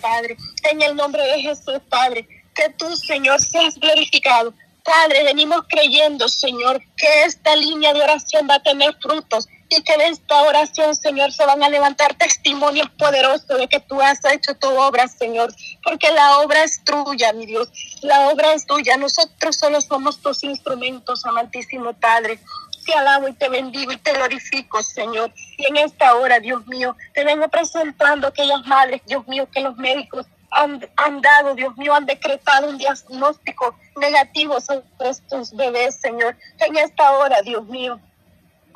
Padre. En el nombre de Jesús, Padre, que tú, Señor, seas glorificado. Padre, venimos creyendo, Señor, que esta línea de oración va a tener frutos y que en esta oración, Señor, se van a levantar testimonios poderosos de que tú has hecho tu obra, Señor, porque la obra es tuya, mi Dios, la obra es tuya, nosotros solo somos tus instrumentos, amantísimo Padre. Te alabo y te bendigo y te glorifico, Señor. Y en esta hora, Dios mío, te vengo presentando aquellas madres, Dios mío, que los médicos han, han, dado, Dios mío, han decretado un diagnóstico negativo sobre estos bebés, Señor. En esta hora, Dios mío,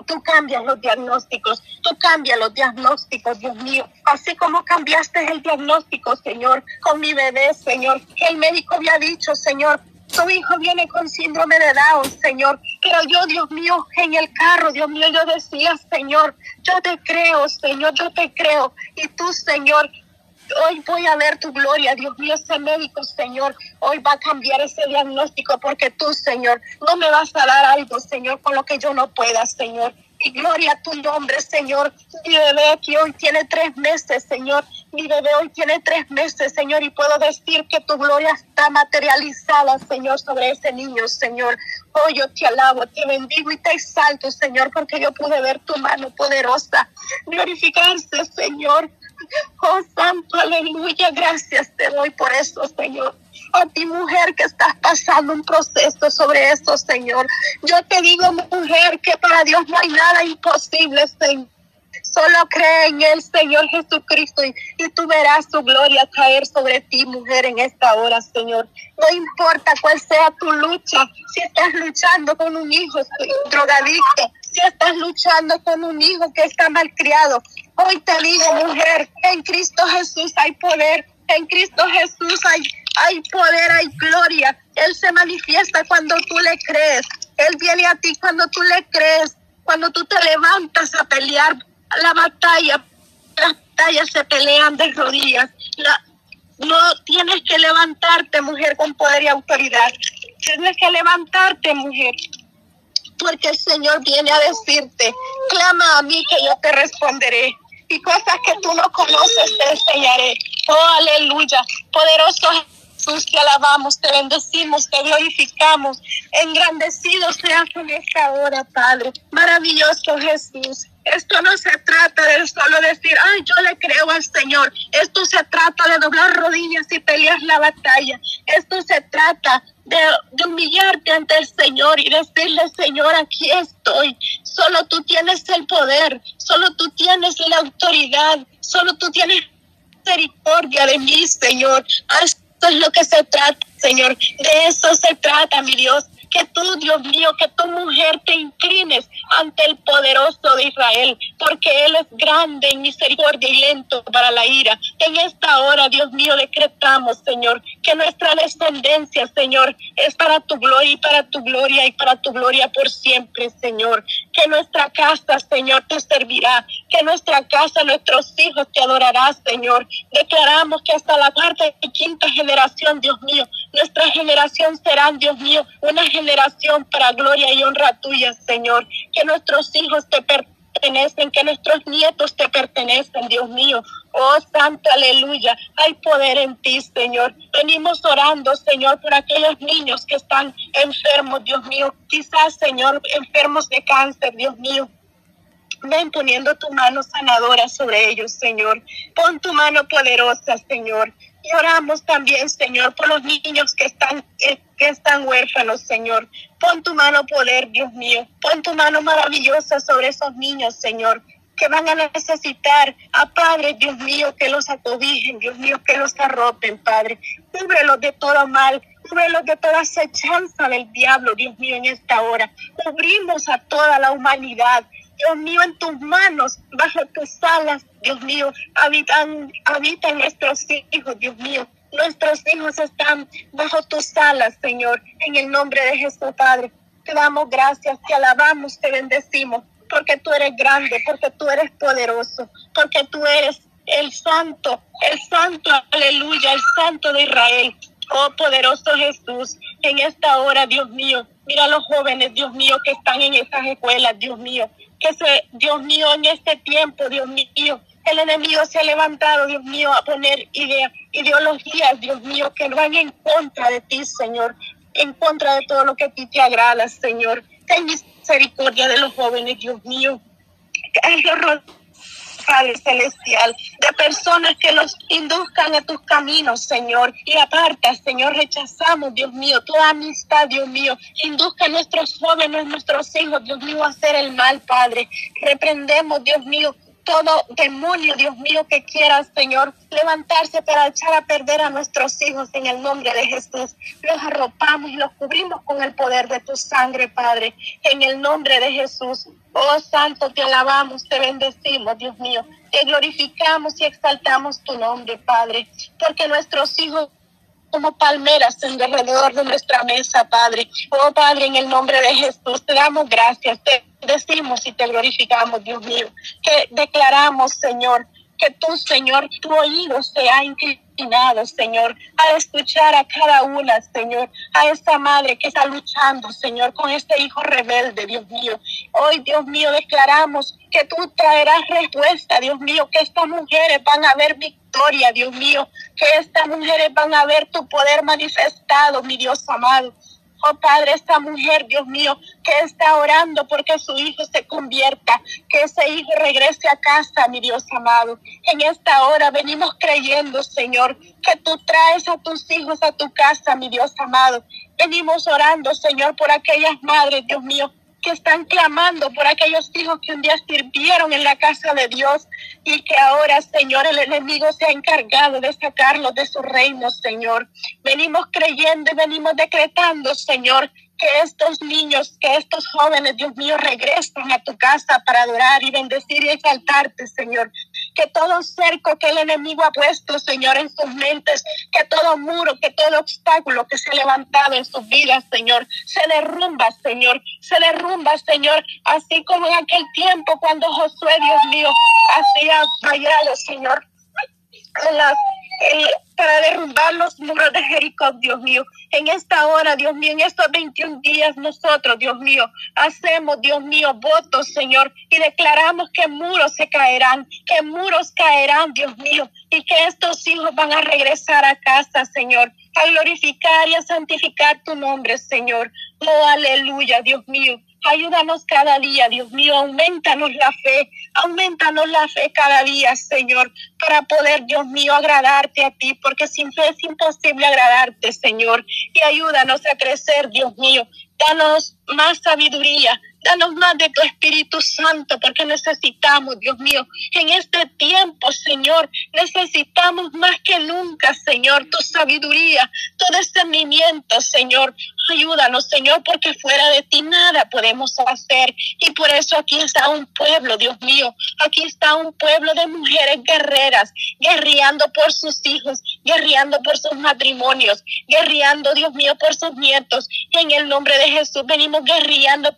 tú cambias los diagnósticos, tú cambias los diagnósticos, Dios mío, así como cambiaste el diagnóstico, Señor, con mi bebé, Señor, el médico había dicho, Señor, tu hijo viene con síndrome de Down, Señor. Pero yo, Dios mío, en el carro, Dios mío, yo decía, Señor, yo te creo, Señor, yo te creo. Y tú, Señor, hoy voy a ver tu gloria, Dios mío, ese médico, Señor, hoy va a cambiar ese diagnóstico porque tú, Señor, no me vas a dar algo, Señor, con lo que yo no pueda, Señor. Y gloria a tu nombre, Señor. Mi bebé aquí hoy tiene tres meses, Señor. Mi bebé hoy tiene tres meses, Señor, y puedo decir que tu gloria está materializada, Señor, sobre ese niño, Señor. Oh, yo te alabo, te bendigo y te exalto, Señor, porque yo pude ver tu mano poderosa glorificarse, Señor. Oh, Santo, aleluya, gracias te doy por eso, Señor. A ti, mujer, que estás pasando un proceso sobre esto, Señor. Yo te digo, mujer, que para Dios no hay nada imposible, Señor. Solo cree en el Señor Jesucristo y, y, tú verás su gloria caer sobre ti, mujer, en esta hora, Señor. No importa cuál sea tu lucha, si estás luchando con un hijo drogadicto, si estás luchando con un hijo que está malcriado, hoy te digo, mujer, en Cristo Jesús hay poder, en Cristo Jesús hay, hay poder, hay gloria. Él se manifiesta cuando tú le crees. Él viene a ti cuando tú le crees, cuando tú te levantas a pelear la batalla. Las batallas se pelean de rodillas. La, no tienes que levantarte, mujer, con poder y autoridad. Tienes que levantarte, mujer, porque el Señor viene a decirte, clama a mí que yo te responderé. Y cosas que tú no conoces te enseñaré. Oh, aleluya. Poderoso Jesús, te alabamos, te bendecimos, te glorificamos. Engrandecido seas en esta hora, Padre. Maravilloso Jesús. Esto no se trata de solo decir, ay, yo le creo al Señor. Esto se trata de doblar rodillas y pelear la batalla. Esto se trata de, de, humillarte ante el Señor y decirle, Señor, aquí estoy. Solo tú tienes el poder, solo tú tienes la autoridad, solo tú tienes misericordia de mí, Señor. Esto es lo que se trata, Señor. De eso se trata, mi Dios que tú, Dios mío, que tu mujer te inclines ante el poderoso de Israel, porque Él es grande en misericordia y lento para la ira. En esta hora, Dios mío, decretamos, Señor, que nuestra descendencia, Señor, es para tu gloria y para tu gloria y para tu gloria por siempre, Señor. Que nuestra casa, Señor, te servirá, que nuestra casa, nuestros hijos te adorarán, Señor. Declaramos que hasta la cuarta y quinta generación, Dios mío, nuestra generación será, Dios mío, una generación para gloria y honra tuya, Señor. Que nuestros hijos te pertenecen, que nuestros nietos te pertenecen, Dios mío. Oh, Santo, aleluya. Hay poder en ti, Señor. Venimos orando, Señor, por aquellos niños que están enfermos, Dios mío. Quizás, Señor, enfermos de cáncer, Dios mío. Ven poniendo tu mano sanadora sobre ellos, Señor. Pon tu mano poderosa, Señor. Y oramos también, Señor, por los niños que están, eh, que están huérfanos, Señor. Pon tu mano poder, Dios mío. Pon tu mano maravillosa sobre esos niños, Señor, que van a necesitar a Padre, Dios mío, que los acobijen, Dios mío, que los arropen, Padre. Cúbrelos de todo mal, cúbrelos de toda acechanza del diablo, Dios mío, en esta hora. Cubrimos a toda la humanidad. Dios mío, en tus manos, bajo tus alas, Dios mío, habitan, habitan nuestros hijos, Dios mío. Nuestros hijos están bajo tus alas, Señor, en el nombre de Jesús, Padre. Te damos gracias, te alabamos, te bendecimos, porque tú eres grande, porque tú eres poderoso, porque tú eres el santo, el santo, aleluya, el santo de Israel. Oh poderoso Jesús, en esta hora, Dios mío, mira a los jóvenes, Dios mío, que están en esas escuelas, Dios mío, que se, Dios mío, en este tiempo, Dios mío, El enemigo se ha levantado, Dios mío, a poner ideologías, Dios mío, que van en contra de ti, Señor, en contra de todo lo que a ti te agrada, Señor. Ten misericordia de los jóvenes, Dios mío. Padre Celestial, de personas que los induzcan a tus caminos, Señor, y aparta, Señor, rechazamos, Dios mío, toda amistad, Dios mío, induzca a nuestros jóvenes, nuestros hijos, Dios mío, a hacer el mal, Padre. Reprendemos, Dios mío, todo demonio, Dios mío, que quiera, Señor, levantarse para echar a perder a nuestros hijos en el nombre de Jesús. Los arropamos y los cubrimos con el poder de tu sangre, Padre, en el nombre de Jesús. Oh Santo, te alabamos, te bendecimos, Dios mío. Te glorificamos y exaltamos tu nombre, Padre, porque nuestros hijos como palmeras en alrededor de nuestra mesa, Padre. Oh Padre, en el nombre de Jesús, te damos gracias, te decimos y te glorificamos, Dios mío, que declaramos, Señor, que tú, Señor, tu oído se ha inclinado, Señor, a escuchar a cada una, Señor, a esta madre que está luchando, Señor, con este hijo rebelde, Dios mío. Hoy, Dios mío, declaramos que tú traerás respuesta, Dios mío, que estas mujeres van a ver victoria, Dios mío, que estas mujeres van a ver tu poder manifestado, mi Dios amado. Oh Padre, esta mujer, Dios mío, que está orando porque su hijo se convierta, que ese hijo regrese a casa, mi Dios amado. En esta hora venimos creyendo, Señor, que tú traes a tus hijos a tu casa, mi Dios amado. Venimos orando, Señor, por aquellas madres, Dios mío, están clamando por aquellos hijos que un día sirvieron en la casa de Dios y que ahora, Señor, el enemigo se ha encargado de sacarlos de su reino, Señor. Venimos creyendo y venimos decretando, Señor, que estos niños, que estos jóvenes, Dios mío, regresen a tu casa para adorar y bendecir y exaltarte, Señor. Que todo cerco que el enemigo ha puesto, Señor, en sus mentes, que todo muro, que todo obstáculo que se ha levantado en sus vidas, Señor, se derrumba, Señor, se derrumba, Señor, así como en aquel tiempo cuando Josué, Dios mío, hacía fallado, Señor, en las para derrumbar los muros de Jericó, Dios mío. En esta hora, Dios mío, en estos 21 días nosotros, Dios mío, hacemos, Dios mío, votos, Señor, y declaramos que muros se caerán, que muros caerán, Dios mío, y que estos hijos van a regresar a casa, Señor, a glorificar y a santificar tu nombre, Señor. Oh, aleluya, Dios mío. Ayúdanos cada día, Dios mío, aumentanos la fe, aumentanos la fe cada día, Señor, para poder, Dios mío, agradarte a ti, porque sin fe es imposible agradarte, Señor. Y ayúdanos a crecer, Dios mío. Danos más sabiduría, Danos más de tu Espíritu Santo porque necesitamos, Dios mío, en este tiempo, Señor, necesitamos más que nunca, Señor, tu sabiduría, tu discernimiento, Señor. Ayúdanos, Señor, porque fuera de ti nada podemos hacer. Y por eso aquí está un pueblo, Dios mío. Aquí está un pueblo de mujeres guerreras, guerreando por sus hijos, guerreando por sus matrimonios, guerreando, Dios mío, por sus nietos. En el nombre de Jesús venimos guerreando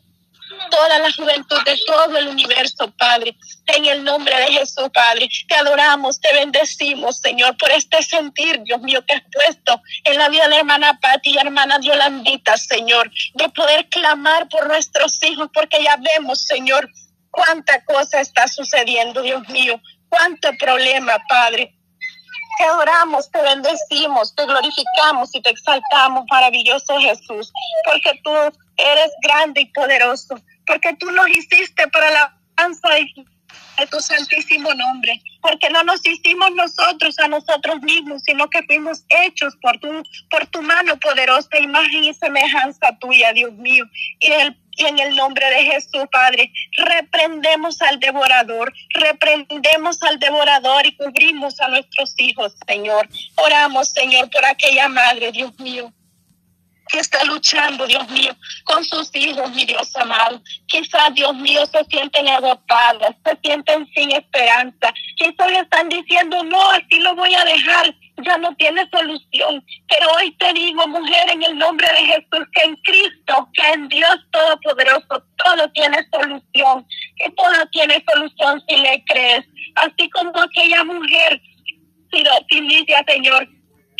toda la juventud de todo el universo, Padre. En el nombre de Jesús, Padre, te adoramos, te bendecimos, Señor, por este sentir, Dios mío, que has puesto en la vida de hermana Pati y hermana Yolandita, Señor, de poder clamar por nuestros hijos, porque ya vemos, Señor, cuánta cosa está sucediendo, Dios mío, cuánto problema, Padre. Te adoramos, te bendecimos, te glorificamos y te exaltamos, maravilloso Jesús, porque tú eres grande y poderoso, porque tú nos hiciste para la alabanza de tu santísimo nombre, porque no nos hicimos nosotros a nosotros mismos, sino que fuimos hechos por tu, por tu mano poderosa, imagen y semejanza tuya, Dios mío. Y, el, y en el nombre de Jesús, Padre, reprendemos al devorador, reprendemos al devorador y cubrimos a nuestros hijos, Señor. Oramos, Señor, por aquella madre, Dios mío que está luchando, Dios mío, con sus hijos, mi Dios amado. Quizás, Dios mío, se sienten agotadas, se sienten sin esperanza. Quizás están diciendo, no, así lo voy a dejar, ya no tiene solución. Pero hoy te digo, mujer, en el nombre de Jesús, que en Cristo, que en Dios Todopoderoso, todo tiene solución, que todo tiene solución si le crees. Así como aquella mujer, Filicia, Señor,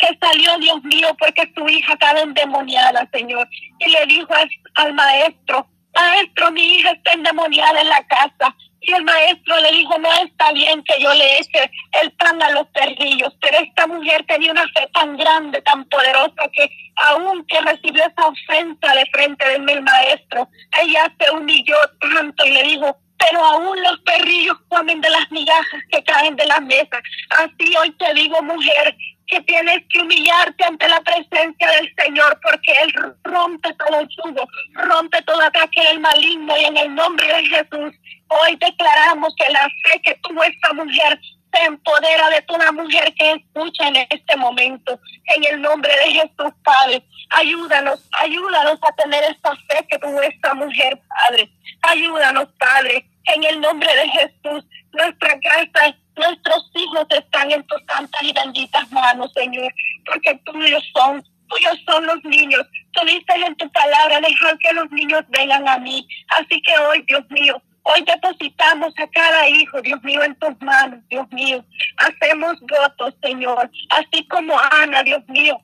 que salió, Dios mío, porque su hija estaba endemoniada, Señor. Y le dijo al, maestro, maestro, mi hija está endemoniada en la casa. Y el maestro le dijo, no está bien que yo le eche el pan a los perrillos, pero esta mujer tenía una fe tan grande, tan poderosa, que aunque recibió esa ofensa de frente del maestro, ella se humilló tanto y le dijo, pero aún los perrillos comen de las migajas que caen de la mesa. Así hoy te digo, mujer, que tienes que humillarte ante la presencia del Señor, porque Él rompe todo yugo, rompe todo ataque del maligno y en el nombre de Jesús, hoy declaramos que la fe que tuvo esta mujer se empodera de toda mujer que escucha en este momento. En el nombre de Jesús, Padre, ayúdanos, ayúdanos a tener esta fe que tuvo esta mujer, Padre. Ayúdanos, Padre, en el nombre de Jesús. Nuestra casa Nuestros hijos están en tus santas y benditas manos, Señor, porque tuyos son, tuyos son los niños. Tú dices en tu palabra, dejar que los niños vengan a mí. Así que hoy, Dios mío, Hoy depositamos a cada hijo, Dios mío, en tus manos, Dios mío. Hacemos votos, Señor, así como Ana, Dios mío.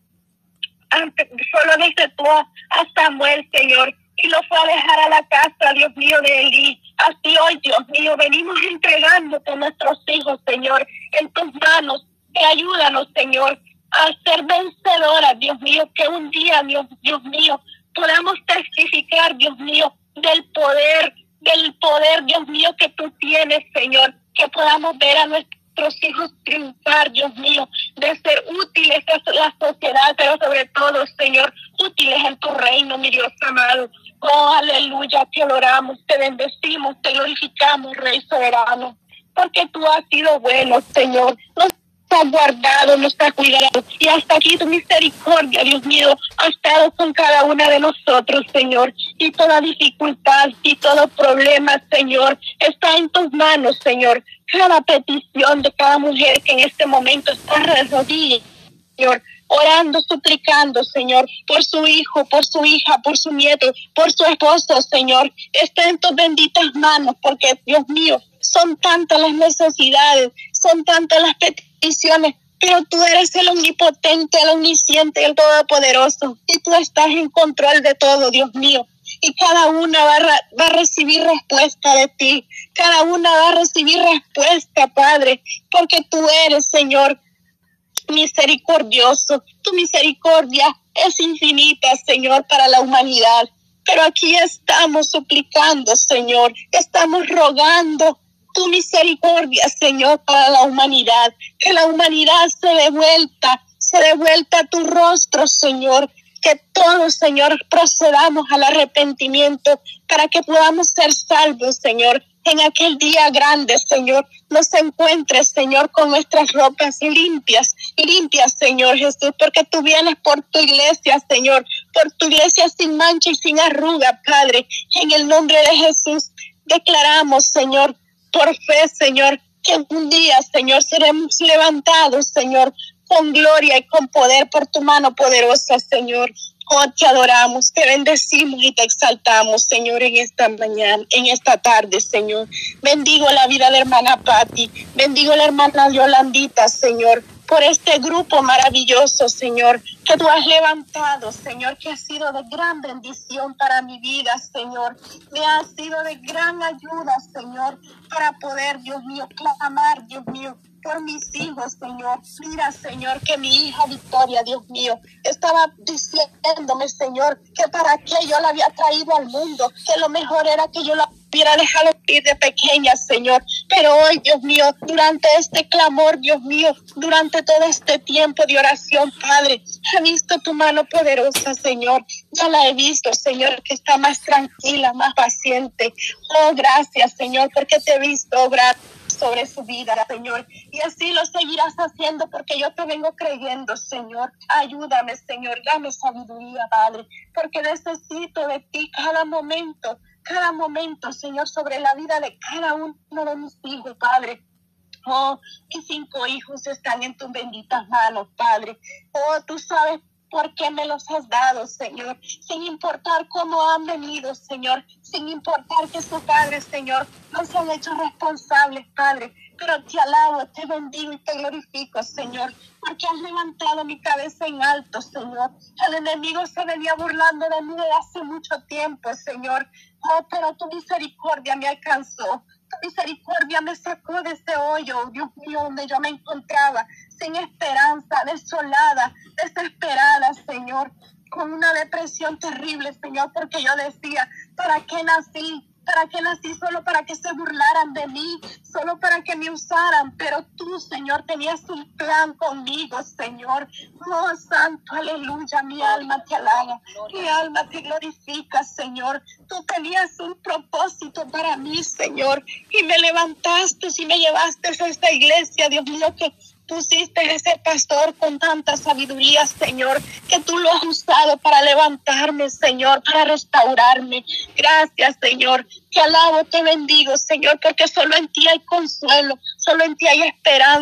Solo tú a Samuel, Señor, y lo fue a dejar a la casa, Dios mío, de Elí. Así hoy, Dios mío, venimos entregándote a nuestros hijos, Señor, en tus manos. Que ayúdanos, Señor, a ser vencedoras, Dios mío, que un día, Dios, Dios mío, podamos testificar, Dios mío, del poder, del poder, Dios mío, que tú tienes, Señor, que podamos ver a nuestros hijos triunfar, Dios mío, de ser útiles a la sociedad, pero sobre todo, Señor, útiles en tu reino, mi Dios amado. Oh, aleluya, te adoramos, te bendecimos, te glorificamos, Rey soberano, porque tú has sido bueno, Señor. Nos has guardado, nos has cuidado. Y hasta aquí tu misericordia, Dios mío, ha estado con cada una de nosotros, Señor. Y toda dificultad y todo problema, Señor, está en tus manos, Señor. Cada petición de cada mujer que en este momento está rodillas, Señor orando, suplicando, Señor, por su hijo, por su hija, por su nieto, por su esposo, Señor. Está en tus benditas manos, porque, Dios mío, son tantas las necesidades, son tantas las peticiones, pero tú eres el omnipotente, el omnisciente, el todopoderoso, y tú estás en control de todo, Dios mío. Y cada una va a, va a recibir respuesta de ti. Cada una va a recibir respuesta, Padre, porque tú eres, Señor, misericordioso. Tu misericordia es infinita, Señor, para la humanidad. Pero aquí estamos suplicando, Señor, estamos rogando tu misericordia, Señor, para la humanidad. Que la humanidad se devuelta, se devuelta tu rostro, Señor. Que todos, Señor, procedamos al arrepentimiento para que podamos ser salvos, Señor en aquel día grande, Señor, nos encuentres, Señor, con nuestras ropas limpias, limpias, Señor Jesús, porque tú vienes por tu iglesia, Señor, por tu iglesia sin mancha y sin arruga, Padre. En el nombre de Jesús declaramos, Señor, por fe, Señor, que un día, Señor, seremos levantados, Señor, con gloria y con poder por tu mano poderosa, Señor. Oh, te adoramos, te bendecimos y te exaltamos, Señor, en esta mañana, en esta tarde, Señor. Bendigo la vida de la hermana Patti, bendigo la hermana Yolandita, Señor, por este grupo maravilloso, Señor, que tú has levantado, Señor, que ha sido de gran bendición para mi vida, Señor. Me ha sido de gran ayuda, Señor, para poder, Dios mío, clamar, Dios mío, por mis hijos, Señor. Mira, Señor, que mi hija Victoria, Dios mío, estaba diciéndome, Señor, que para qué yo la había traído al mundo, que lo mejor era que yo la hubiera dejado ir de pequeña, Señor. Pero hoy, Dios mío, durante este clamor, Dios mío, durante todo este tiempo de oración, Padre, he visto tu mano poderosa, Señor. Ya la he visto, Señor, que está más tranquila, más paciente. Oh, gracias, Señor, porque te he visto obrar sobre su vida, Señor. Y así lo seguirás haciendo porque yo te vengo creyendo, Señor. Ayúdame, Señor. Dame sabiduría, Padre, porque necesito de ti cada momento, cada momento, Señor, sobre la vida de cada uno de mis hijos, Padre. Oh, mis cinco hijos están en tus benditas manos, Padre. Oh, tú sabes por qué me los has dado, Señor, sin importar cómo han venido, Señor, sin importar que su Padre, Señor, nos han hecho responsables, Padre. Pero te alabo, te bendigo y te glorifico, Señor, porque has levantado mi cabeza en alto, Señor. El enemigo se venía burlando de mí desde hace mucho tiempo, Señor. Oh, pero tu misericordia me alcanzó. Misericordia me sacó de ese hoyo, Dios mío, donde yo me encontraba, sin esperanza, desolada, desesperada, Señor, con una depresión terrible, Señor, porque yo decía, ¿para qué nací? ¿Para qué nací? Solo para que se burlaran de mí, solo para que me usaran. Pero tú, Señor, tenías un plan conmigo, Señor. Oh, Santo, aleluya, mi alma te alaba, mi alma te glorifica, Señor. Tú tenías un propósito para mí, Señor, y me levantaste y me llevaste a esta iglesia, Dios mío, que pusiste ese pastor con tanta sabiduría, Señor, que tú lo has usado para levantarme, Señor, para restaurarme. Gracias, Señor. Te alabo, te bendigo, Señor, porque solo en ti hay consuelo, solo en ti hay esperanza.